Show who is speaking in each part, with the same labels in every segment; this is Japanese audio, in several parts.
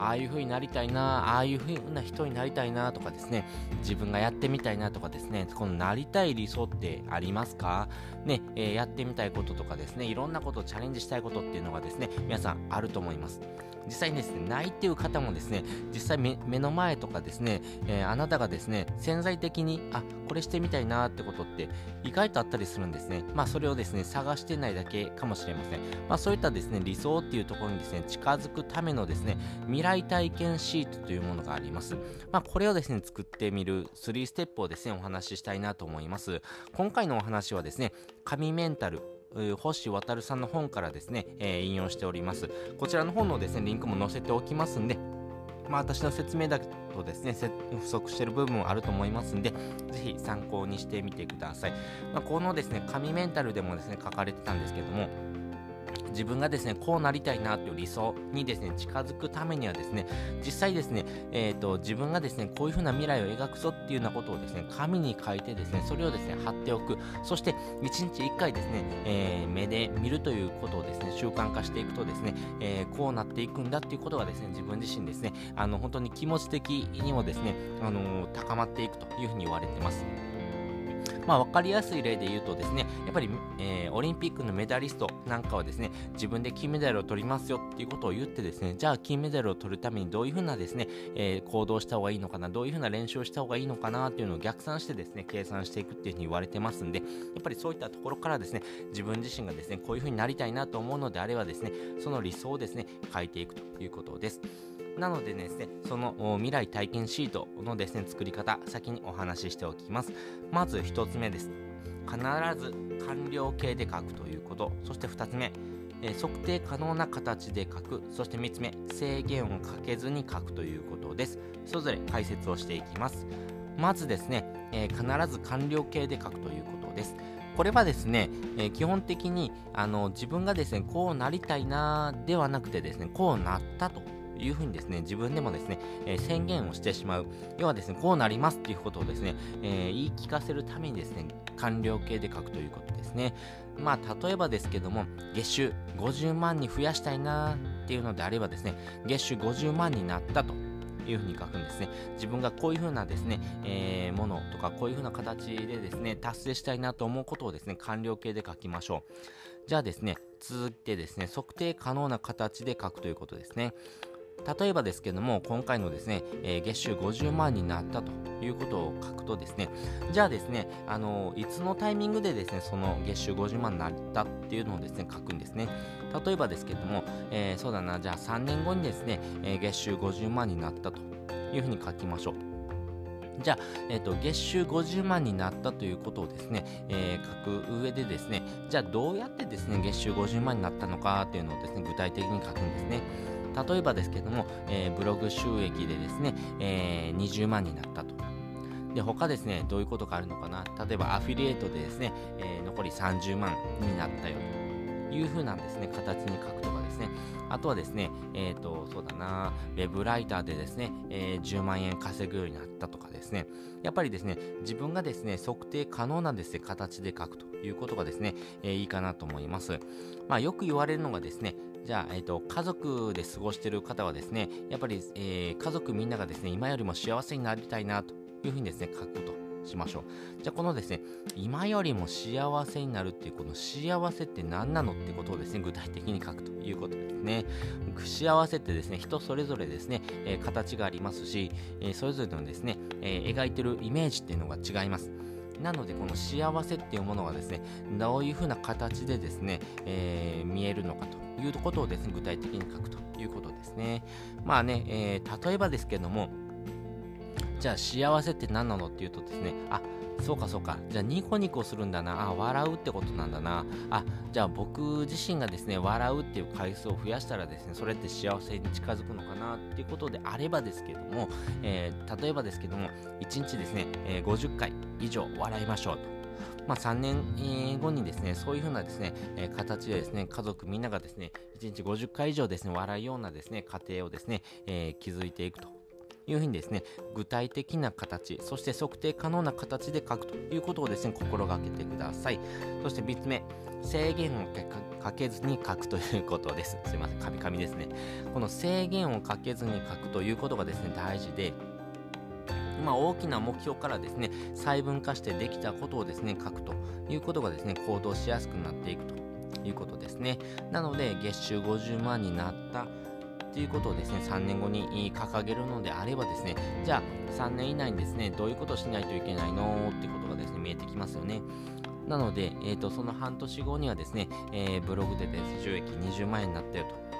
Speaker 1: ああいう風になりたいな、ああいう風な人になりたいなとかですね、自分がやってみたいなとかですね、このなりたい理想ってありますか？ね、えー、やってみたいこととかですね、いろんなことをチャレンジしたいことっていうのがですね、皆さんあると思います。実際にですね、ないっていう方もですね、実際目の前とかですね、えー、あなたがですね、潜在的に、あ、これしてみたいなってことって意外とあったりするんですね。まあそれをですね、探してないだけかもしれません。まあそういったですね、理想っていうところにですね、近づくためのですね、未来体験シートというものがあります。まあこれをですね、作ってみる3ステップをですね、お話ししたいなと思います。今回のお話はですね、神メンタル星渉さんの本からですね、えー、引用しております。こちらの本のですね、リンクも載せておきますんで、まあ、私の説明だとですね、不足してる部分もあると思いますんで、ぜひ参考にしてみてください。まあ、このですね、紙メンタルでもですね、書かれてたんですけども、自分がですね、こうなりたいなという理想にですね、近づくためにはですね、実際ですね、え、ー、と、自分がですね、こういう風な未来を描くぞっていうようなことをですね、紙に書いてですね、それをですね、貼っておく。そして、1日1回ですね、えー、目で見るということをですね、習慣化していくとですね、えー、こうなっていくんだっていうことがですね、自分自身ですね、あの、本当に気持ち的にもですね、あの高まっていくというふうに言われてます。まあ、分かりやすい例で言うとですね、やっぱり、えー、オリンピックのメダリストなんかはですね、自分で金メダルを取りますよっていうことを言ってですね、じゃあ金メダルを取るためにどういうふうなですね、えー、行動した方がいいのかな、どういうふうな練習をした方がいいのかなっていうのを逆算してですね、計算していくっていうふうに言われてますんで、やっぱりそういったところからですね、自分自身がですね、こういうふうになりたいなと思うのであればですね、その理想をですね、変えていくということです。なのでですね、その未来体験シートのですね、作り方、先にお話ししておきます。まず1つ目です。必ず完了形で書くということ。そして2つ目、え測定可能な形で書く。そして3つ目、制限をかけずに書くということです。それぞれ解説をしていきます。まずですね、えー、必ず完了形で書くということです。これはですね、えー、基本的にあの自分がですね、こうなりたいなではなくてですね、こうなったというふうにですね、自分でもですね、えー、宣言をしてしまう。要はですね、こうなりますっていうことをですね、えー、言い聞かせるためにですね、完了形で書くということですね。まあ、例えばですけども、月収50万に増やしたいなっていうのであればですね、月収50万になったと。いうふうに書くんですね。自分がこういうふうなですね、えー、ものとかこういうふうな形でですね、達成したいなと思うことをですね、完了形で書きましょう。じゃあですね、続いてですね、測定可能な形で書くということですね。例えばですけども、今回のですね、えー、月収50万になったということを書くとですね、じゃあですね、あのいつのタイミングでですね、その月収50万になったっていうのをですね、書くんですね。例えばですけども、えー、そうだな、じゃあ3年後にですね、え、月収50万になったというふうに書きましょう。じゃあ、え、ー、と、月収50万になったということをですね、えー、書く上でですね、じゃあどうやってですね、月収50万になったのかっていうのをですね、具体的に書くんですね。例えばですけども、えー、ブログ収益でですね、えー、20万になったと。で、他ですね、どういうことがあるのかな。例えばアフィリエイトでですね、えー、残り30万になったよというふうなんですね、形に書くとかですね。あとはですね、えっ、ー、と、そうだな、ウェブライターでですね、えー、10万円稼ぐようになったとかですね、やっぱりですね、自分がですね、測定可能なですね、形で書くということがですね、えー、いいかなと思います。まあ、よく言われるのがですね、じゃあ、えっ、ー、と、家族で過ごしている方はですね、やっぱり、えー、家族みんながですね、今よりも幸せになりたいなというふうにですね、書くとしましょう。じゃあ、このですね、今よりも幸せになるっていう、この幸せって何なのってことをですね、具体的に書くということですね。幸せってですね、人それぞれですね、えー、形がありますし、えそれぞれのですね、え描いてるイメージっていうのが違います。なので、この幸せっていうものがですね、どういうふうな形でですね、えー、見えるのかということをですね、具体的に書くということですね。まあね、えー、例えばですけども、じゃあ幸せって何なのっていうとですね、あ、そうかそうか。じゃあニコニコするんだな。あ、笑うってことなんだな。あ、じゃあ僕自身がですね、笑うっていう回数を増やしたらですね、それって幸せに近づくのかなっていうことであればですけども、えー、例えばですけども、1日ですね、えー、50回以上笑いましょうと。まあ、3年後にですね、そういうふうなですね、えー、形でですね、家族みんながですね、1日50回以上ですね、笑うようなですね、家庭をですね、えー、築いていくというふうにですね、具体的な形、そして測定可能な形で書くということをですね、心がけてください。そして3つ目、制限をかけずに書くということです。すいません、カミカミですね。この制限をかけずに書くということがですね、大事で、まあ、大きな目標からですね、細分化してできたことをですね、書くということがですね、行動しやすくなっていくということですね。なので、月収50万になったいうことをですね、3年後に掲げるのであればですね、じゃあ3年以内にですね、どういうことをしないといけないのってことがですね、見えてきますよね。なので、えーと、その半年後にはですね、えー、ブログでです、収益20万円になったよと。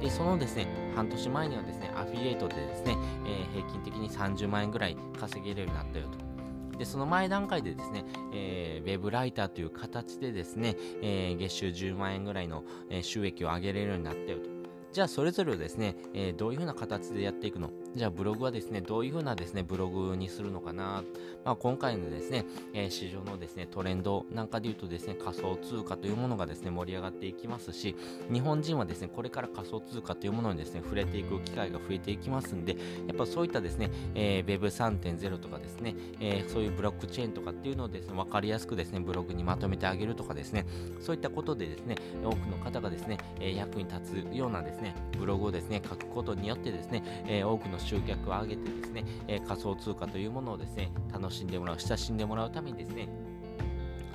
Speaker 1: で、そのですね、半年前にはですね、アフィリエイトでですね、えー、平均的に30万円ぐらい稼げるようになったよと。で、その前段階でですね、えー、ウェブライターという形でですね、えー、月収10万円ぐらいの、収益を上げれるようになったよと。じゃあそれぞれをですね、えー、どういうふうな形でやっていくの？じゃあブログはですね、どういうふうなですね、ブログにするのかな。まあ、今回のですね、えー、市場のですね、トレンドなんかで言うとですね、仮想通貨というものがですね、盛り上がっていきますし、日本人はですね、これから仮想通貨というものにですね、触れていく機会が増えていきますんで、やっぱそういったですね、えー、Web3.0 とかですね、えー、そういうブロックチェーンとかっていうのをですね、わかりやすくですね、ブログにまとめてあげるとかですね、そういったことでですね、多くの方がですね、え、役に立つようなですね、ブログをですね、書くことによってですね、え、多くの集客を上げてですね、えー、仮想通貨というものをですね、楽しんでもらう、親しんでもらうためにですね、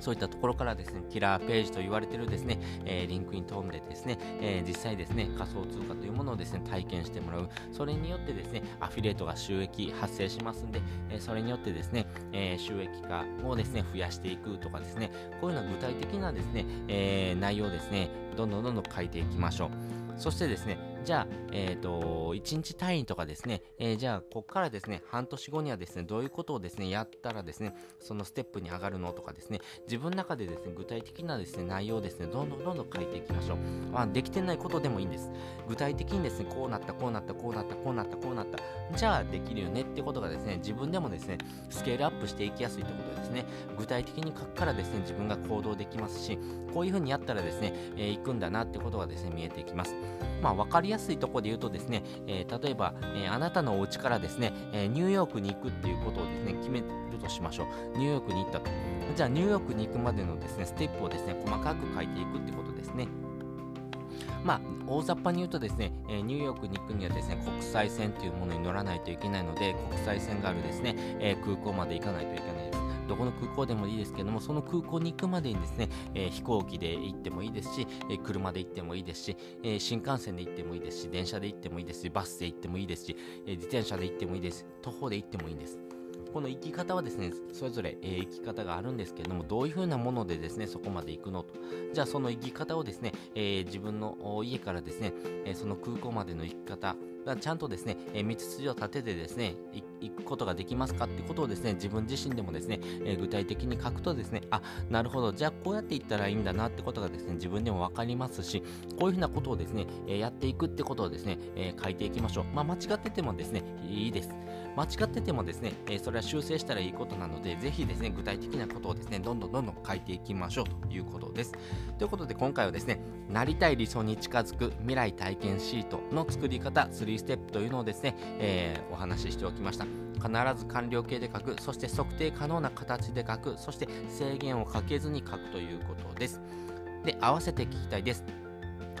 Speaker 1: そういったところからですね、キラーページと言われているですね、えー、リンクに飛んでですね、えー、実際ですね、仮想通貨というものをですね、体験してもらう。それによってですね、アフィリエイトが収益発生しますんで、えー、それによってですね、え収益化をですね、増やしていくとかですね、こういうような具体的なですね、え内容をですね、どんどんどんどん書いていきましょう。そしてですね、じゃあ、えっ、ー、と、1日単位とかですね、えー、じゃあ、ここからですね、半年後にはですね、どういうことをですね、やったらですね、そのステップに上がるのとかですね、自分の中でですね、具体的なですね、内容をですね、どんどんどんどん書いていきましょう。あ、できてないことでもいいんです。具体的にですね、こうなった、こうなった、こうなった、こうなった、こうなった。じゃあ、できるよねってことがですね、自分でもですね、スケールアップしていきやすいってことですね。具体的に書くからですね、自分が行動できますし、こういうふうにやったらですね、えー、行くんだなってことがですね、見えてきます。まあ、わかりやすいとこで言うとですね、えー、例えば、えー、あなたのお家からですね、えー、ニューヨークに行くっていうことをですね、決めるとしましょう。ニューヨークに行ったと。じゃあ、ニューヨークに行くまでのですね、ステップをですね、細かく書いていくってことですね。まあ、大雑把に言うとですね、えー、ニューヨークに行くにはですね、国際線というものに乗らないといけないので、国際線があるですね、え、空港まで行かないといけない。どこの空港でもいいですけども、その空港に行くまでにですね、え、飛行機で行ってもいいですし、え、車で行ってもいいですし、え、新幹線で行ってもいいですし、電車で行ってもいいですし、バスで行ってもいいですし、え自転車で行ってもいいです。徒歩で行ってもいいんです。この生き方はですね、それぞれ、えー、生き方があるんですけれども、どういう風なものでですね、そこまで行くのと。じゃあその生き方をですね、えー、自分の家からですね、えー、その空港までの生き方がちゃんとですね、え道筋を立ててですね、行くことができますかってことをですね、自分自身でもですね、え具体的に書くとですね、あ、なるほど、じゃあこうやっていったらいいんだなってことがですね、自分でも分かりますし、こういうふうなことをですね、えやっていくってことをですね、え書いていきましょう。まあ間違っててもですね、いいです。間違っててもですね、えそれは修正したらいいことなので、ぜひですね、具体的なことをですね、どんどんどんどん書いていきましょうということです。ということで、今回はですね、なりたい理想に近づく未来体験シートの作り方3ステップというのをですね、えー、お話ししておきました。必ず完了形で書く、そして測定可能な形で書く、そして制限をかけずに書くということです。で、合わせて聞きたいです。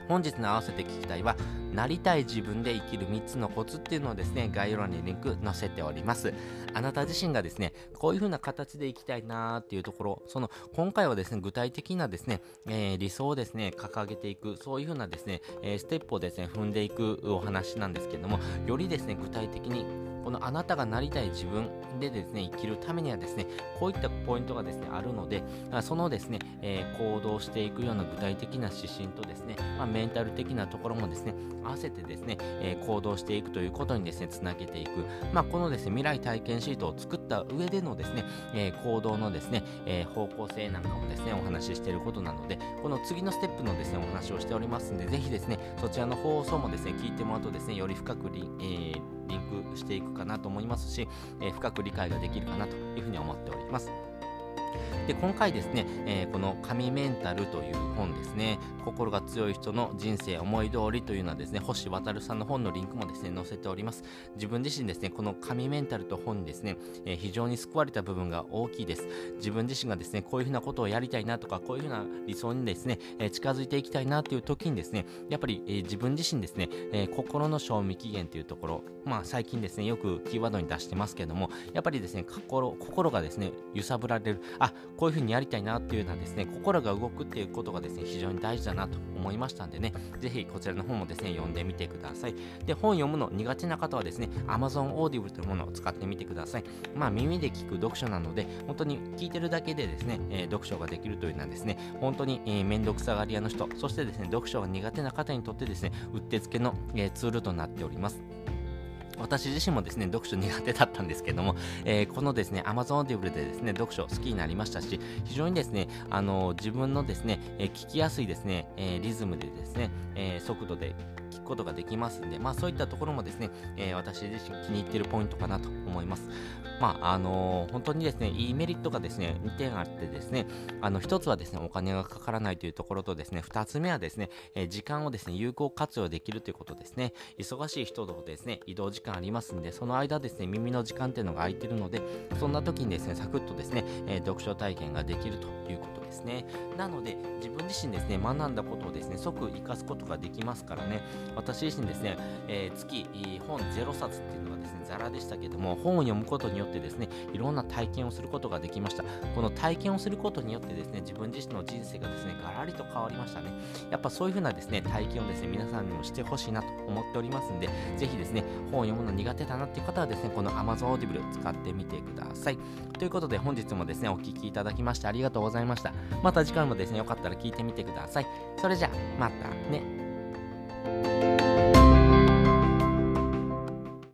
Speaker 1: 本日の合わせて聞きたいは、なりたい自分で生きる3つのコツっていうのをですね、概要欄にリンク載せております。あなた自身がですね、こういう風な形で生きたいなーっていうところ、その、今回はですね、具体的なですね、えー、理想をですね、掲げていく、そういう風なですね、えー、ステップをですね、踏んでいくお話なんですけども、よりですね、具体的にこのあなたがなりたい自分でですね、生きるためにはですね、こういったポイントがですね、あるので、そのですね、えー、行動していくような具体的な指針とですね、まあ、メンタル的なところもですね、合わせてですね、えー、行動していくということにですね、つなげていく。まあ、このですね、未来体験シートを作った上でのですね、えー、行動のですね、え方向性なんかもですね、お話ししていることなので、この次のステップのですね、お話をしておりますんで、ぜひですね、そちらの放送もですね、聞いてもらうとですね、より深くリ,、えーリンクしていくかなと思いますし、えー、深く理解ができるかなというふうに思っております。で今回ですね、えー、この神メンタルという本ですね心が強い人の人生思い通りというのはですね星渉さんの本のリンクもですね載せております。自分自身ですねこの神メンタルと本にですね、えー、非常に救われた部分が大きいです。自分自身がですねこういうふうなことをやりたいなとかこういうふうな理想にですね、えー、近づいていきたいなという時にですねやっぱり、え自分自身ですね、え心の賞味期限というところまあ最近ですねよくキーワードに出してますけどもやっぱりですね心心がですね揺さぶられる。あこういうふうにやりたいなっていうのはですね、心が動くっていうことがですね、非常に大事だなと思いましたんでね、ぜひこちらの本もですね、読んでみてください。で、本読むの苦手な方はですね、Amazon Audible というものを使ってみてください。まあ耳で聞く読書なので、本当に聞いてるだけでですね、えー、読書ができるというのはですね、本当に、えー、めんどくさがり屋の人、そしてですね、読書が苦手な方にとってですね、うってつけの、えー、ツールとなっております。私自身もですね、読書苦手だったんですけども、えー、このですね、Amazon Audible でですね、読書好きになりましたし、非常にですね、あの自分のですね、えー、聞きやすいですね、えー、リズムでですね、え速度でことができますんで、まあそういったところもですね、え私自身気に入っているポイントかなと思います。まああの本当にですね、いいメリットがですね、2点あってですね、あの1つはですね、お金がかからないというところとですね、2つ目はですね、え時間をですね、有効活用できるということですね。忙しい人とですね、移動時間ありますんで、その間ですね、耳の時間っていうのが空いてるので、そんな時にですね、サクッとですね、えー、読書体験ができるということですね。なので、自分自身ですね、学んだことをですね、即活かすことができますからね、私自身ですね、えー、月本0冊っていうのがですね、ザラでしたけども、本を読むことによってですね、いろんな体験をすることができました。この体験をすることによってですね、自分自身の人生がですね、ガラリと変わりましたね。やっぱそういう風なですね、体験をですね、皆さんにもしてほしいなと思っておりますんで、ぜひですね、本を読むの苦手だなっていう方はですね、この Amazon Audible 使ってみてください。ということで本日もですね、お聴きいただきましてありがとうございました。また次回もですね、よかったら聞いてみてください。それじゃあ、またね。